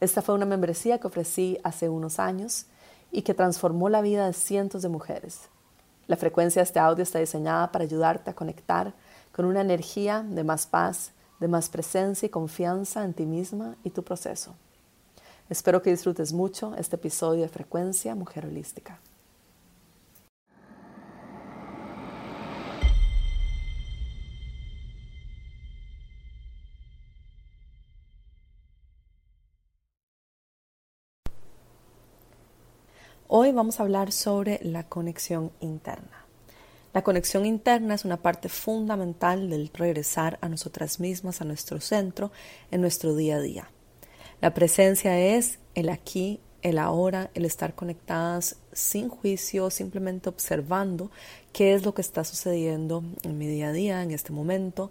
Esta fue una membresía que ofrecí hace unos años y que transformó la vida de cientos de mujeres. La frecuencia de este audio está diseñada para ayudarte a conectar con una energía de más paz, de más presencia y confianza en ti misma y tu proceso. Espero que disfrutes mucho este episodio de Frecuencia Mujer Holística. Hoy vamos a hablar sobre la conexión interna. La conexión interna es una parte fundamental del regresar a nosotras mismas, a nuestro centro, en nuestro día a día. La presencia es el aquí, el ahora, el estar conectadas sin juicio, simplemente observando qué es lo que está sucediendo en mi día a día, en este momento,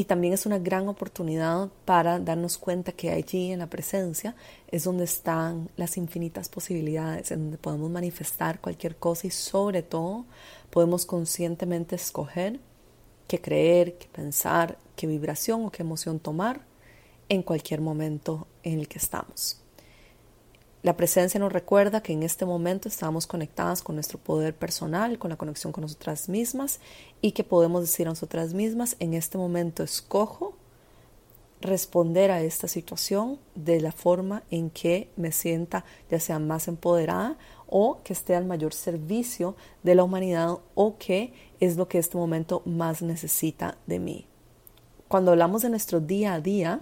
y también es una gran oportunidad para darnos cuenta que allí en la presencia es donde están las infinitas posibilidades, en donde podemos manifestar cualquier cosa y sobre todo podemos conscientemente escoger qué creer, qué pensar, qué vibración o qué emoción tomar en cualquier momento en el que estamos. La presencia nos recuerda que en este momento estamos conectadas con nuestro poder personal, con la conexión con nosotras mismas y que podemos decir a nosotras mismas, en este momento escojo responder a esta situación de la forma en que me sienta ya sea más empoderada o que esté al mayor servicio de la humanidad o que es lo que este momento más necesita de mí. Cuando hablamos de nuestro día a día,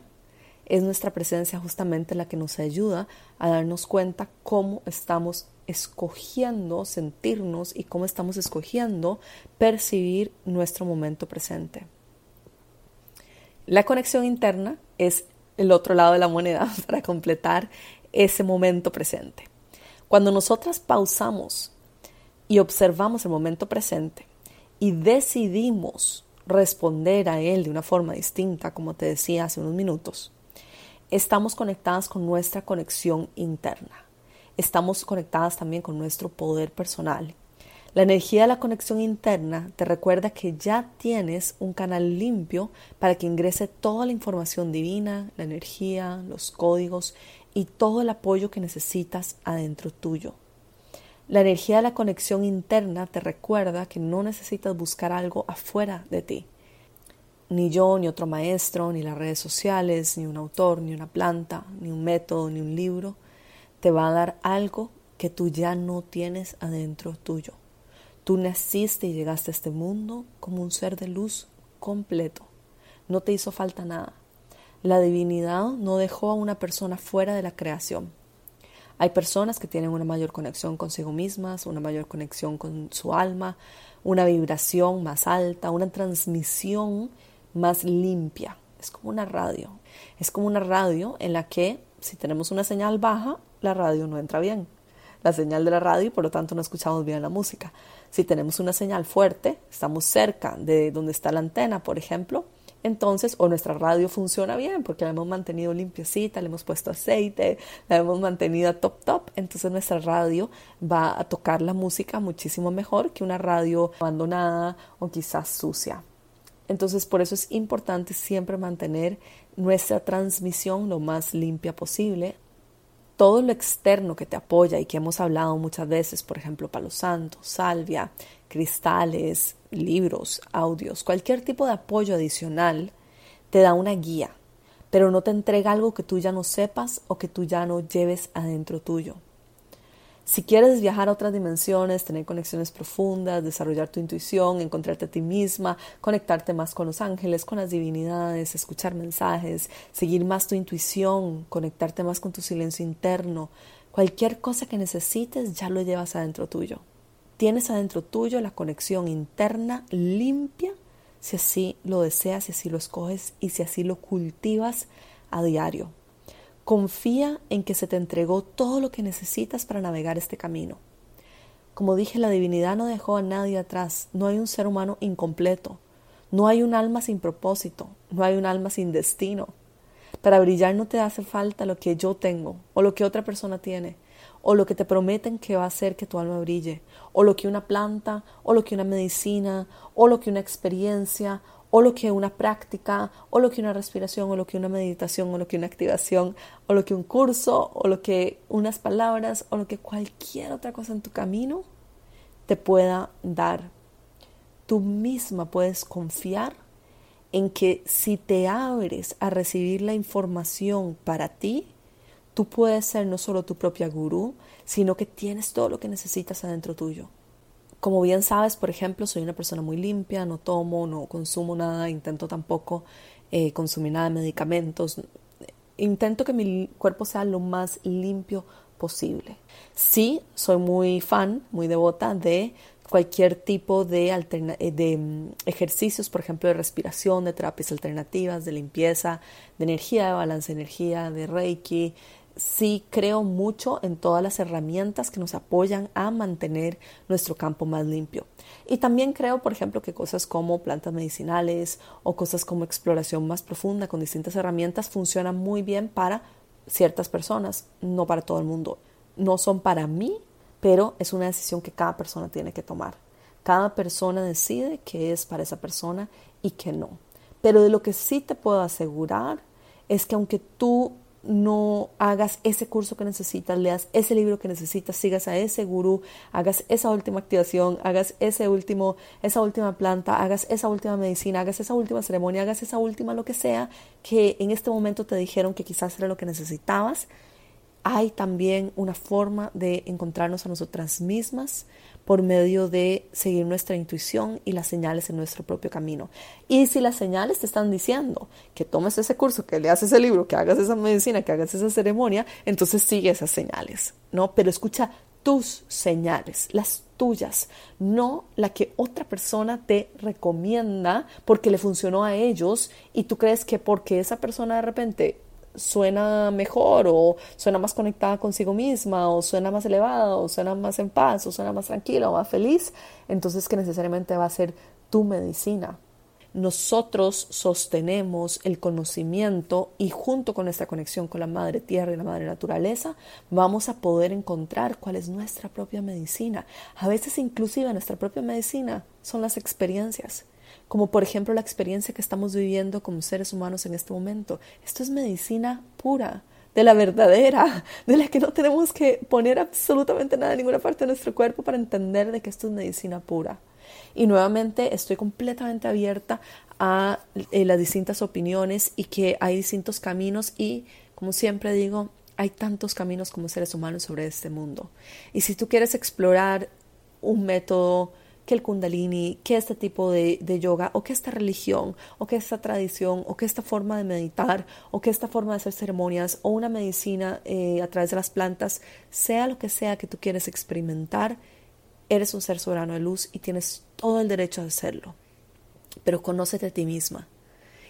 es nuestra presencia justamente la que nos ayuda a darnos cuenta cómo estamos escogiendo sentirnos y cómo estamos escogiendo percibir nuestro momento presente. La conexión interna es el otro lado de la moneda para completar ese momento presente. Cuando nosotras pausamos y observamos el momento presente y decidimos responder a él de una forma distinta, como te decía hace unos minutos, estamos conectadas con nuestra conexión interna. Estamos conectadas también con nuestro poder personal. La energía de la conexión interna te recuerda que ya tienes un canal limpio para que ingrese toda la información divina, la energía, los códigos y todo el apoyo que necesitas adentro tuyo. La energía de la conexión interna te recuerda que no necesitas buscar algo afuera de ti ni yo, ni otro maestro, ni las redes sociales, ni un autor, ni una planta, ni un método, ni un libro, te va a dar algo que tú ya no tienes adentro tuyo. Tú naciste y llegaste a este mundo como un ser de luz completo. No te hizo falta nada. La divinidad no dejó a una persona fuera de la creación. Hay personas que tienen una mayor conexión consigo mismas, una mayor conexión con su alma, una vibración más alta, una transmisión más limpia. Es como una radio. Es como una radio en la que si tenemos una señal baja, la radio no entra bien. La señal de la radio y por lo tanto no escuchamos bien la música. Si tenemos una señal fuerte, estamos cerca de donde está la antena, por ejemplo, entonces o nuestra radio funciona bien porque la hemos mantenido limpiecita, le hemos puesto aceite, la hemos mantenido top top, entonces nuestra radio va a tocar la música muchísimo mejor que una radio abandonada o quizás sucia. Entonces, por eso es importante siempre mantener nuestra transmisión lo más limpia posible. Todo lo externo que te apoya y que hemos hablado muchas veces, por ejemplo, palo santo, salvia, cristales, libros, audios, cualquier tipo de apoyo adicional, te da una guía, pero no te entrega algo que tú ya no sepas o que tú ya no lleves adentro tuyo. Si quieres viajar a otras dimensiones, tener conexiones profundas, desarrollar tu intuición, encontrarte a ti misma, conectarte más con los ángeles, con las divinidades, escuchar mensajes, seguir más tu intuición, conectarte más con tu silencio interno, cualquier cosa que necesites ya lo llevas adentro tuyo. Tienes adentro tuyo la conexión interna limpia si así lo deseas, si así lo escoges y si así lo cultivas a diario. Confía en que se te entregó todo lo que necesitas para navegar este camino. Como dije, la divinidad no dejó a nadie atrás. No hay un ser humano incompleto. No hay un alma sin propósito. No hay un alma sin destino. Para brillar no te hace falta lo que yo tengo o lo que otra persona tiene o lo que te prometen que va a hacer que tu alma brille, o lo que una planta, o lo que una medicina, o lo que una experiencia, o lo que una práctica, o lo que una respiración, o lo que una meditación, o lo que una activación, o lo que un curso, o lo que unas palabras, o lo que cualquier otra cosa en tu camino te pueda dar. Tú misma puedes confiar en que si te abres a recibir la información para ti, tú puedes ser no solo tu propia gurú, sino que tienes todo lo que necesitas adentro tuyo. Como bien sabes, por ejemplo, soy una persona muy limpia, no tomo, no consumo nada, intento tampoco eh, consumir nada de medicamentos. Intento que mi cuerpo sea lo más limpio posible. Sí, soy muy fan, muy devota de cualquier tipo de, eh, de mm, ejercicios, por ejemplo, de respiración, de terapias alternativas, de limpieza, de energía, de balance de energía, de reiki, sí creo mucho en todas las herramientas que nos apoyan a mantener nuestro campo más limpio. Y también creo, por ejemplo, que cosas como plantas medicinales o cosas como exploración más profunda con distintas herramientas funcionan muy bien para ciertas personas, no para todo el mundo. No son para mí, pero es una decisión que cada persona tiene que tomar. Cada persona decide qué es para esa persona y qué no. Pero de lo que sí te puedo asegurar es que aunque tú no hagas ese curso que necesitas, leas ese libro que necesitas, sigas a ese gurú, hagas esa última activación, hagas ese último, esa última planta, hagas esa última medicina, hagas esa última ceremonia, hagas esa última lo que sea que en este momento te dijeron que quizás era lo que necesitabas. Hay también una forma de encontrarnos a nosotras mismas por medio de seguir nuestra intuición y las señales en nuestro propio camino. Y si las señales te están diciendo que tomes ese curso, que leas ese libro, que hagas esa medicina, que hagas esa ceremonia, entonces sigue esas señales, ¿no? Pero escucha tus señales, las tuyas, no la que otra persona te recomienda porque le funcionó a ellos y tú crees que porque esa persona de repente suena mejor o suena más conectada consigo misma o suena más elevada o suena más en paz o suena más tranquila o más feliz, entonces que necesariamente va a ser tu medicina. Nosotros sostenemos el conocimiento y junto con esta conexión con la madre tierra y la madre naturaleza vamos a poder encontrar cuál es nuestra propia medicina. A veces inclusive nuestra propia medicina son las experiencias como por ejemplo la experiencia que estamos viviendo como seres humanos en este momento. Esto es medicina pura, de la verdadera, de la que no tenemos que poner absolutamente nada en ninguna parte de nuestro cuerpo para entender de que esto es medicina pura. Y nuevamente estoy completamente abierta a eh, las distintas opiniones y que hay distintos caminos y, como siempre digo, hay tantos caminos como seres humanos sobre este mundo. Y si tú quieres explorar un método que el kundalini, que este tipo de, yoga, o que esta religión, o que esta tradición, o que esta forma de meditar, o que esta forma de hacer ceremonias, o una medicina eh, a través de las plantas, sea lo que sea que tú quieres experimentar, eres un ser soberano de luz y tienes todo el derecho a hacerlo. Pero conócete a ti misma.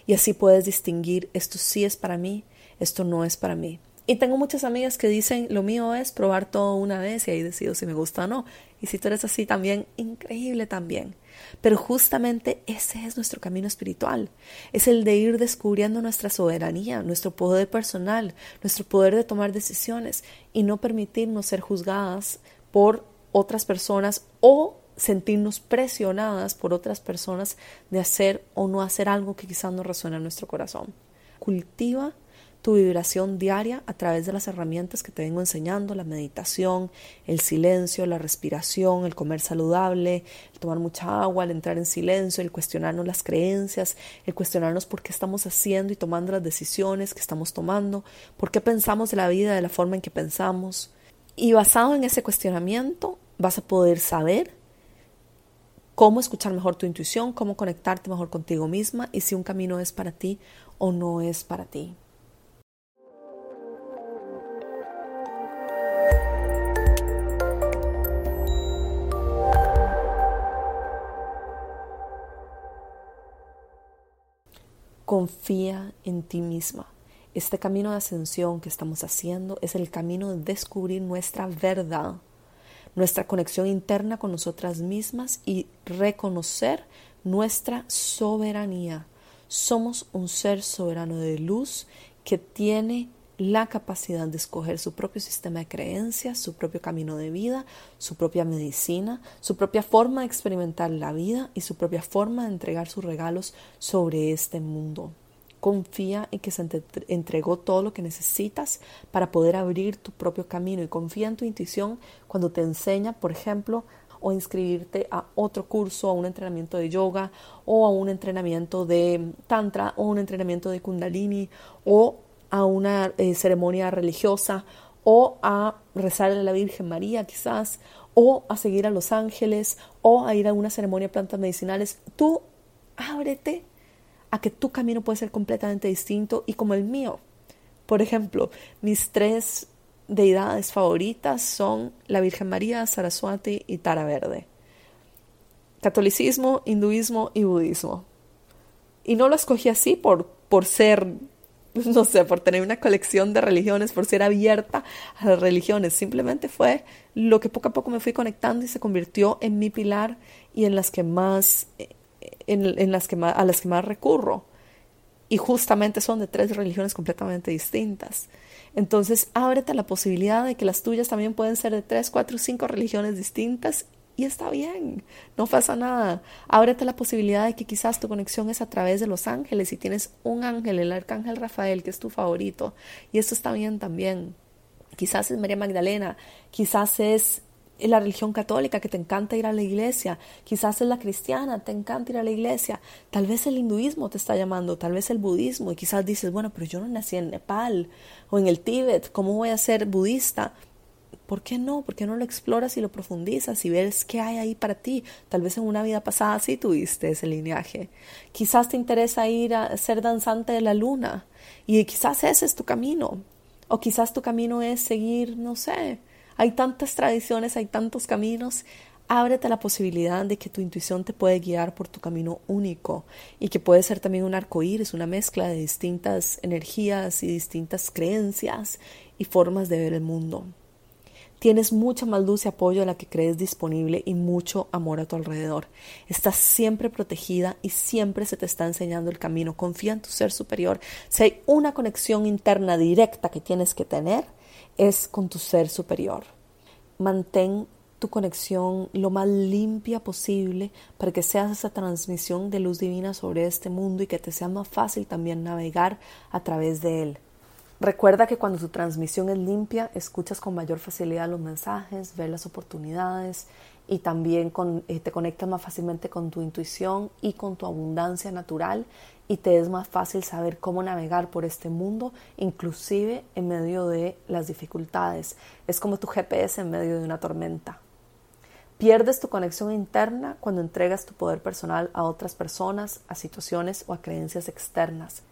Y así puedes distinguir esto sí es para mí, esto no es para mí. Y tengo muchas amigas que dicen, lo mío es probar todo una vez y ahí decido si me gusta o no. Y si tú eres así también, increíble también. Pero justamente ese es nuestro camino espiritual. Es el de ir descubriendo nuestra soberanía, nuestro poder personal, nuestro poder de tomar decisiones y no permitirnos ser juzgadas por otras personas o sentirnos presionadas por otras personas de hacer o no hacer algo que quizás no resuena en nuestro corazón. Cultiva tu vibración diaria a través de las herramientas que te vengo enseñando, la meditación, el silencio, la respiración, el comer saludable, tomar mucha agua, el entrar en silencio, el cuestionarnos las creencias, el cuestionarnos por qué estamos haciendo y tomando las decisiones que estamos tomando, por qué pensamos de la vida de la forma en que pensamos. Y basado en ese cuestionamiento vas a poder saber cómo escuchar mejor tu intuición, cómo conectarte mejor contigo misma y si un camino es para ti o no es para ti. Confía en ti misma. Este camino de ascensión que estamos haciendo es el camino de descubrir nuestra verdad, nuestra conexión interna con nosotras mismas y reconocer nuestra soberanía. Somos un ser soberano de luz que tiene la capacidad de escoger su propio sistema de creencias, su propio camino de vida, su propia medicina, su propia forma de experimentar la vida y su propia forma de entregar sus regalos sobre este mundo. Confía en que se entregó todo lo que necesitas para poder abrir tu propio camino y confía en tu intuición cuando te enseña, por ejemplo, o inscribirte a otro curso, a un entrenamiento de yoga o a un entrenamiento de tantra o un entrenamiento de kundalini o a una eh, ceremonia religiosa o a rezarle a la Virgen María quizás o a seguir a los ángeles o a ir a una ceremonia de plantas medicinales. Tú ábrete a que tu camino puede ser completamente distinto y como el mío. Por ejemplo, mis tres deidades favoritas son la Virgen María, Saraswati y Tara Verde. Catolicismo, hinduismo y budismo. Y no lo escogí así por, por ser, no sé, por tener una colección de religiones, por ser abierta a las religiones. Simplemente fue lo que poco a poco me fui conectando y se convirtió en mi pilar y en las que más en, las que a las que más recurro. Y justamente son de tres religiones completamente distintas. Entonces, ábrete la posibilidad de que las tuyas también pueden ser de tres, cuatro, cinco religiones distintas y está bien, no pasa nada. Ábrete la posibilidad de que quizás tu conexión es a través de los ángeles y tienes un ángel, el arcángel Rafael, que es tu favorito. Y eso está bien también. Quizás es María Magdalena, quizás es la religión católica, que te encanta ir a la iglesia, quizás es la cristiana, te encanta ir a la iglesia, tal vez el hinduismo te está llamando, tal vez el budismo, y quizás dices, bueno, pero yo no nací en Nepal o en el Tíbet, ¿cómo voy a ser budista? ¿Por qué no? ¿Por qué no lo exploras y lo profundizas y ves qué hay ahí para ti? Tal vez en una vida pasada sí tuviste ese lineaje. Quizás te interesa ir a ser danzante de la luna y quizás ese es tu camino. O quizás tu camino es seguir, no sé, hay tantas tradiciones, hay tantos caminos. Ábrete la posibilidad de que tu intuición te puede guiar por tu camino único y que puede ser también un arco iris, una mezcla de distintas energías y distintas creencias y formas de ver el mundo. Tienes mucha más luz y apoyo a la que crees disponible y mucho amor a tu alrededor. Estás siempre protegida y siempre se te está enseñando el camino. Confía en tu ser superior. Si hay una conexión interna directa que tienes que tener, es con tu ser superior. Mantén tu conexión lo más limpia posible para que seas esa transmisión de luz divina sobre este mundo y que te sea más fácil también navegar a través de él. Recuerda que cuando tu transmisión es limpia, escuchas con mayor facilidad los mensajes, ves las oportunidades y también eh, te conectas más fácilmente con tu intuición y con tu abundancia natural y te es más fácil saber cómo navegar por este mundo, inclusive en medio de las dificultades. Es como tu GPS en medio de una tormenta. Pierdes tu conexión interna cuando entregas tu poder personal a otras personas, a situaciones o a creencias externas.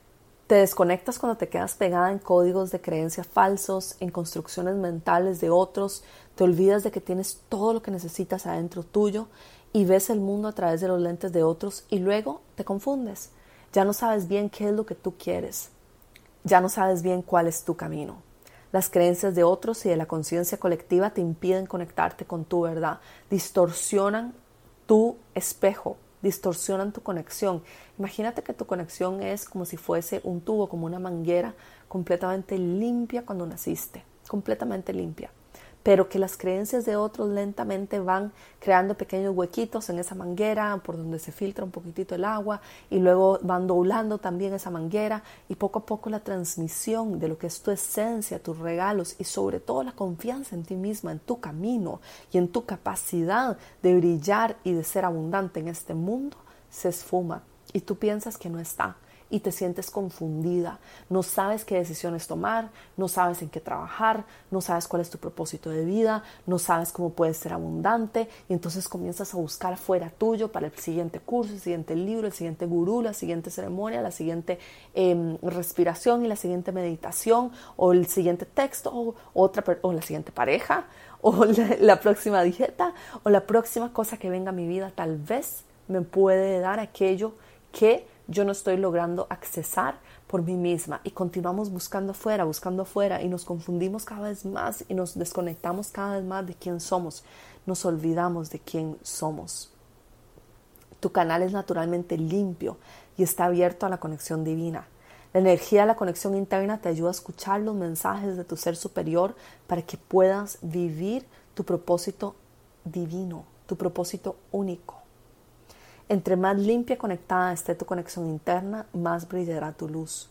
Te desconectas cuando te quedas pegada en códigos de creencias falsos, en construcciones mentales de otros, te olvidas de que tienes todo lo que necesitas adentro tuyo y ves el mundo a través de los lentes de otros y luego te confundes ya no sabes bien qué es lo que tú quieres. Ya no sabes bien cuál es tu camino. Las creencias de otros y de la conciencia colectiva te impiden conectarte con tu verdad, distorsionan tu espejo, distorsionan tu conexión. Imagínate que tu conexión es como si fuese un tubo, como una manguera completamente limpia cuando naciste, completamente limpia pero que las creencias de otros lentamente van creando pequeños huequitos en esa manguera por donde se filtra un poquitito el agua y luego van doblando también esa manguera y poco a poco la transmisión de lo que es tu esencia, tus regalos y sobre todo la confianza en ti misma, en tu camino y en tu capacidad de brillar y de ser abundante en este mundo se esfuma. Y tú piensas que no está y te sientes confundida. No sabes qué decisiones tomar, no sabes en qué trabajar, no sabes cuál es tu propósito de vida, no sabes cómo puedes ser abundante y entonces comienzas a buscar fuera tuyo para el siguiente curso, el siguiente libro, el siguiente gurú, la siguiente ceremonia, la siguiente em, respiración y la siguiente meditación o el siguiente texto o, otra, o la siguiente pareja o la próxima dieta o la próxima cosa que venga a mi vida tal vez me puede dar aquello que yo no estoy logrando accesar por mí misma y continuamos buscando afuera, buscando afuera y nos confundimos cada vez más y nos desconectamos cada vez más de quién somos, nos olvidamos de quién somos. Tu canal es naturalmente limpio y está abierto a la conexión divina. La energía de la conexión interna te ayuda a escuchar los mensajes de tu ser superior para que puedas vivir tu propósito divino, tu propósito único. Entre más limpia y conectada esté tu conexión interna, más brillará tu luz.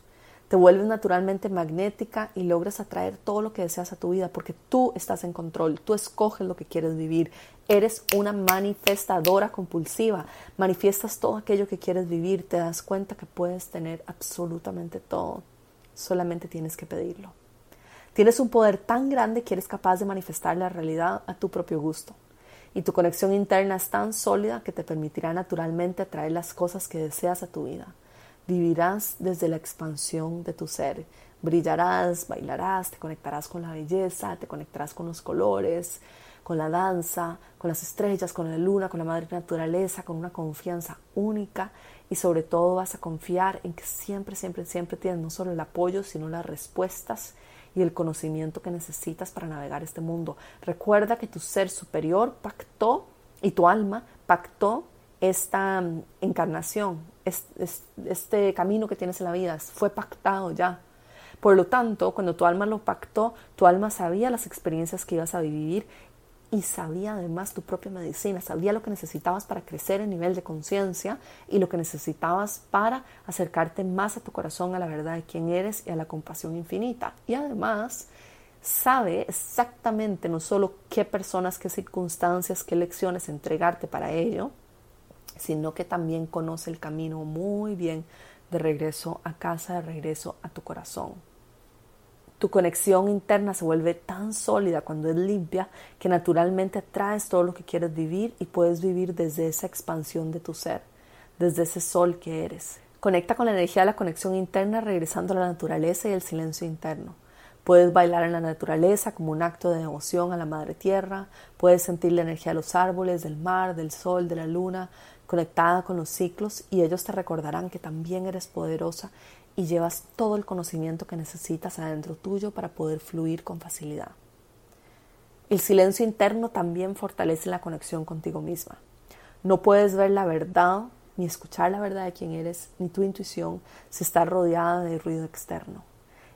Te vuelves naturalmente magnética y logras atraer todo lo que deseas a tu vida porque tú estás en control, tú escoges lo que quieres vivir. Eres una manifestadora compulsiva, manifiestas todo aquello que quieres vivir, te das cuenta que puedes tener absolutamente todo, solamente tienes que pedirlo. Tienes un poder tan grande que eres capaz de manifestar la realidad a tu propio gusto y tu conexión interna es tan sólida que te permitirá naturalmente atraer las cosas que deseas a tu vida. Vivirás desde la expansión de tu ser. Brillarás, bailarás, te conectarás con la belleza, te conectarás con los colores, con la danza, con las estrellas, con la luna, con la madre naturaleza, con una confianza única y sobre todo vas a confiar en que siempre, siempre, siempre tienes no solo el apoyo, sino las respuestas y el conocimiento que necesitas para navegar este mundo. Recuerda que tu ser superior pactó y tu alma pactó esta mm, encarnación, este, camino que tienes en la vida, fue pactado ya. Por lo tanto, cuando tu alma lo pactó, tu alma sabía las experiencias que ibas a vivir y sabía además tu propia medicina, sabía lo que necesitabas para crecer en nivel de conciencia y lo que necesitabas para acercarte más a tu corazón, a la verdad de quién eres y a la compasión infinita. Y además sabe exactamente no solo qué personas, qué circunstancias, qué lecciones entregarte para ello, sino que también conoce el camino muy bien de regreso a casa, de regreso a tu corazón. Tu conexión interna se vuelve tan sólida cuando es limpia que naturalmente atraes todo lo que quieres vivir y puedes vivir desde esa expansión de tu ser, desde ese sol que eres. Conecta con la energía de la conexión interna regresando a la naturaleza y el silencio interno. Puedes bailar en la naturaleza como un acto de devoción a la Madre Tierra, puedes sentir la energía de los árboles, del mar, del sol, de la luna, conectada con los ciclos y ellos te recordarán que también eres poderosa y llevas todo el conocimiento que necesitas adentro tuyo para poder fluir con facilidad. El silencio interno también fortalece la conexión contigo misma. No puedes ver la verdad ni escuchar la verdad de quién eres, ni tu intuición si está rodeada de ruido externo.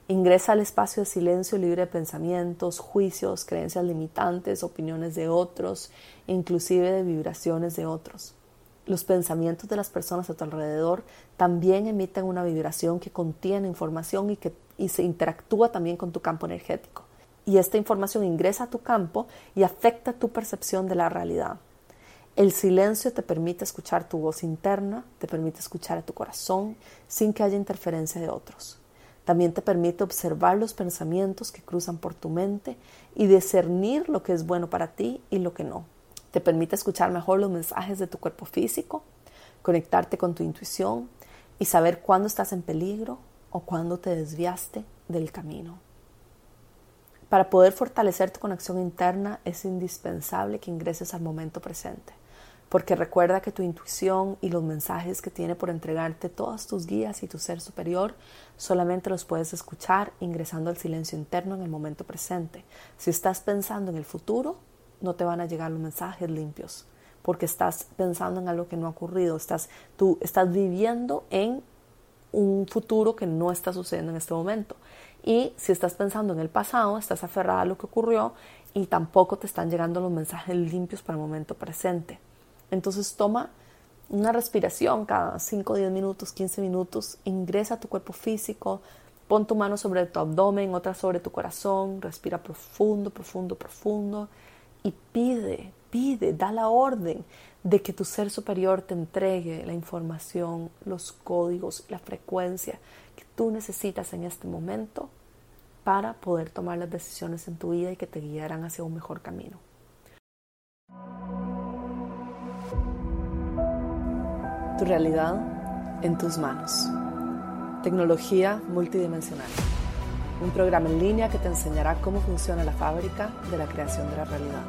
Ingresa al espacio de silencio libre de pensamientos, juicios, creencias limitantes, opiniones de otros, inclusive de vibraciones de otros. Los pensamientos de las personas a tu alrededor también emiten una vibración que contiene información y que se interactúa también con tu campo energético. Y esta información ingresa a tu campo y afecta tu percepción de la realidad. El silencio te permite escuchar tu voz interna, te permite escuchar a tu corazón sin que haya interferencia de otros. También te permite observar los pensamientos que cruzan por tu mente y discernir lo que es bueno para ti y lo que no. Te permite escuchar mejor los mensajes de tu cuerpo físico, conectarte con tu intuición y saber cuándo estás en peligro o cuándo te desviaste del camino. Para poder fortalecer tu conexión interna es indispensable que ingreses al momento presente, porque recuerda que tu intuición y los mensajes que tiene por entregarte todas tus guías y tu ser superior solamente los puedes escuchar ingresando al silencio interno en el momento presente. Si estás pensando en el futuro, no te van a llegar los mensajes limpios porque estás pensando en algo que no ha ocurrido, estás, tú estás viviendo en un futuro que no está sucediendo en este momento. Y si estás pensando en el pasado, estás aferrada a lo que ocurrió y tampoco te están llegando los mensajes limpios para el momento presente. Entonces toma una respiración cada 5, 10 minutos, 15 minutos, ingresa a tu cuerpo físico, pon tu mano sobre tu abdomen, otra sobre tu corazón, respira profundo, profundo, profundo y pide, pide, da la orden de que tu ser superior te entregue la información, los códigos, la frecuencia que tú necesitas en este momento para poder tomar las decisiones en tu vida y que te guiarán hacia un mejor camino. Tu realidad en tus manos. Tecnología multidimensional un programa en línea que te enseñará cómo funciona la fábrica de la creación de la realidad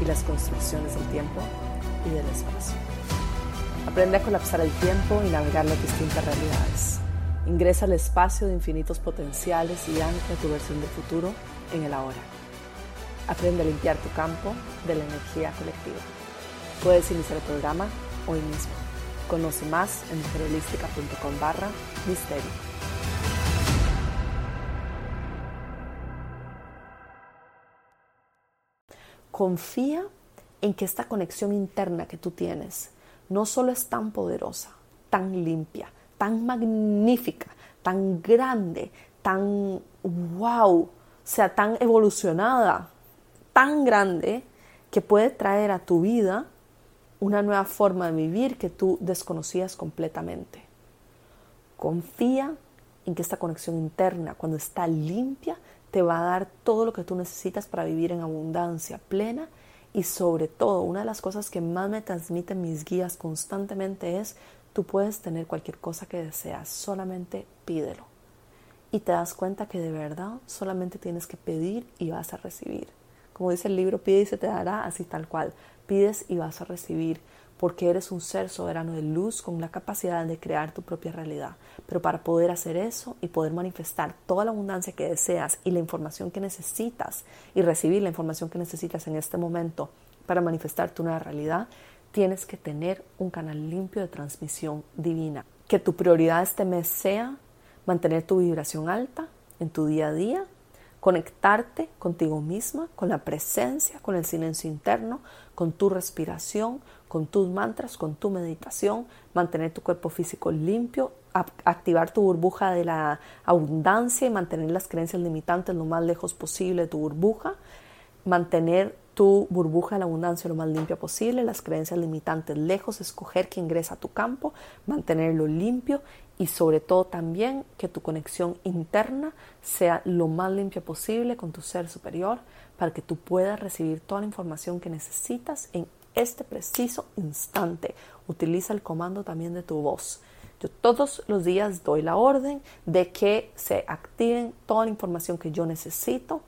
y las construcciones del tiempo y del espacio. Aprende a colapsar el tiempo y navegar las distintas realidades. Ingresa al espacio de infinitos potenciales y ancla tu versión del futuro en el ahora. Aprende a limpiar tu campo de la energía colectiva. Puedes iniciar el programa hoy mismo. Conoce más en mujerholística.com barra misterio. Confía en que esta conexión interna que tú tienes no solo es tan poderosa, tan limpia, tan magnífica, tan grande, tan wow, o sea, tan evolucionada, tan grande, que puede traer a tu vida una nueva forma de vivir que tú desconocías completamente. Confía en que esta conexión interna, cuando está limpia, te va a dar todo lo que tú necesitas para vivir en abundancia plena y sobre todo, una de las cosas que más me transmiten mis guías constantemente es, tú puedes tener cualquier cosa que deseas, solamente pídelo. Y te das cuenta que de verdad solamente tienes que pedir y vas a recibir. Como dice el libro, pide y se te dará así tal cual. Pides y vas a recibir porque eres un ser soberano de luz con la capacidad de crear tu propia realidad. Pero para poder hacer eso y poder manifestar toda la abundancia que deseas y la información que necesitas y recibir la información que necesitas en este momento para manifestar tu nueva realidad, tienes que tener un canal limpio de transmisión divina. Que tu prioridad este mes sea mantener tu vibración alta en tu día a día, conectarte contigo misma, con la presencia, con el silencio interno, con tu respiración, con tus mantras, con tu meditación, mantener tu cuerpo físico limpio, activar tu burbuja de la abundancia y mantener las creencias limitantes lo más lejos posible de tu burbuja, mantener tu burbuja de la abundancia lo más limpia posible, las creencias limitantes lejos, escoger que ingresa a tu campo, mantenerlo limpio y sobre todo también que tu conexión interna sea lo más limpia posible con tu ser superior para que tú puedas recibir toda la información que necesitas en este preciso instante. Utiliza el comando también de tu voz. Yo todos los días doy la orden de que se activen toda la información que yo necesito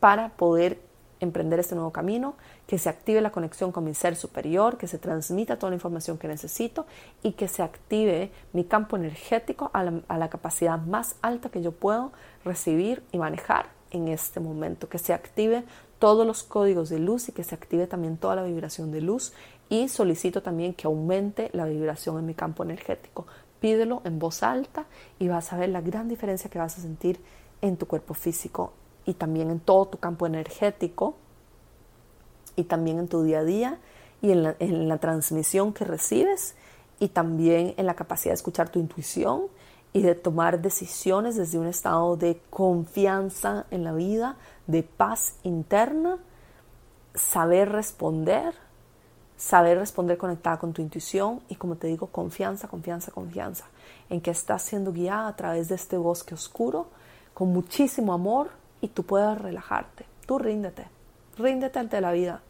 para poder emprender este nuevo camino, que se active la conexión con mi ser superior, que se transmita toda la información que necesito y que se active mi campo energético a la, a la capacidad más alta que yo puedo recibir y manejar en este momento, que se active todos los códigos de luz y que se active también toda la vibración de luz y solicito también que aumente la vibración en mi campo energético. Pídelo en voz alta y vas a ver la gran diferencia que vas a sentir en tu cuerpo físico y también en todo tu campo energético y también en tu día a día y en la, en la transmisión que recibes y también en la capacidad de escuchar tu intuición y de tomar decisiones desde un estado de confianza en la vida, de paz interna, saber responder, saber responder conectada con tu intuición y como te digo, confianza, confianza, confianza en que estás siendo guiada a través de este bosque oscuro con muchísimo amor y tú puedas relajarte. Tú ríndete, ríndete ante la vida,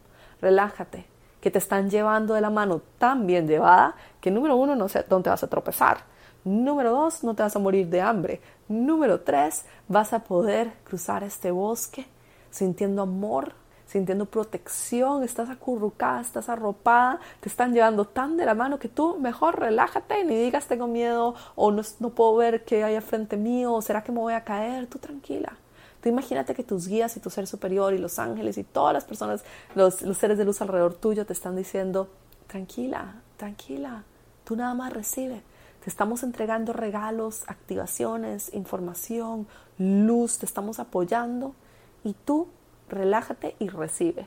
relájate, que te están llevando de la mano tan bien llevada que número uno no sé dónde vas a tropezar Número dos, no te vas a morir de hambre. Número tres, vas a poder cruzar este bosque sintiendo amor, sintiendo protección, estás acurrucada, estás arropada, te están llevando tan de la mano que tú mejor relájate y ni digas tengo miedo o no, no puedo ver qué hay frente mío o será que me voy a caer, tú tranquila. Tú imagínate que tus guías y tu ser superior y los ángeles y todas las personas, los, los seres de luz alrededor tuyo te están diciendo, tranquila, tranquila, tú nada más recibe te estamos entregando regalos, activaciones, información, luz, te estamos apoyando y tú relájate y recibe.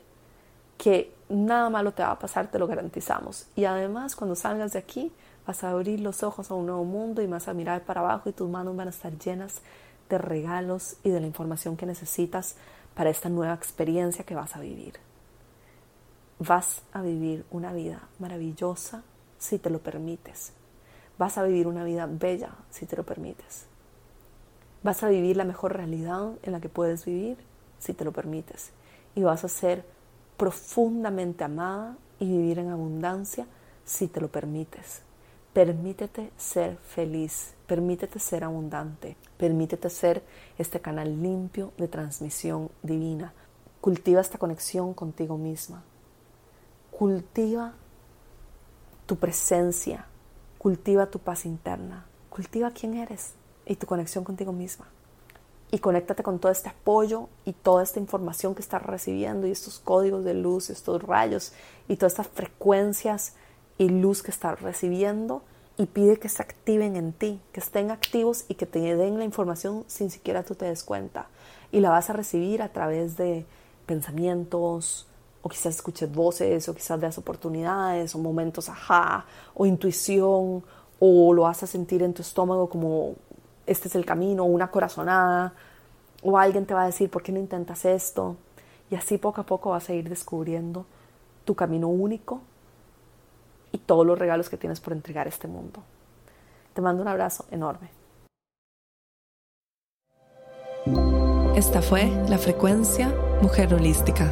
Que nada malo te va a pasar, te lo garantizamos. Y además, cuando salgas de aquí, vas a abrir los ojos a un nuevo mundo y vas a mirar para abajo y tus manos van a estar llenas de regalos y de la información que necesitas para esta nueva experiencia que vas a vivir. Vas a vivir una vida maravillosa si te lo permites. Vas a vivir una vida bella si te lo permites. Vas a vivir la mejor realidad en la que puedes vivir si te lo permites. Y vas a ser profundamente amada y vivir en abundancia si te lo permites. Permítete ser feliz, permítete ser abundante, permítete ser este canal limpio de transmisión divina. Cultiva esta conexión contigo misma. Cultiva tu presencia, cultiva tu paz interna, cultiva quién eres y tu conexión contigo misma. Y conéctate con todo este apoyo y toda esta información que estás recibiendo y estos códigos de luz, estos rayos y todas estas frecuencias y luz que estás recibiendo y pide que se activen en ti, que estén activos y que te den la información sin siquiera tú te des cuenta. Y la vas a recibir a través de pensamientos, o quizás escuches voces, o quizás veas oportunidades, o momentos ajá, o intuición, o lo vas a sentir en tu estómago como este es el camino, una corazonada, o alguien te va a decir, ¿por qué no intentas esto? Y así poco a poco vas a ir descubriendo tu camino único y todos los regalos que tienes por entregar a este mundo. Te mando un abrazo enorme. Esta fue la frecuencia Mujer Holística,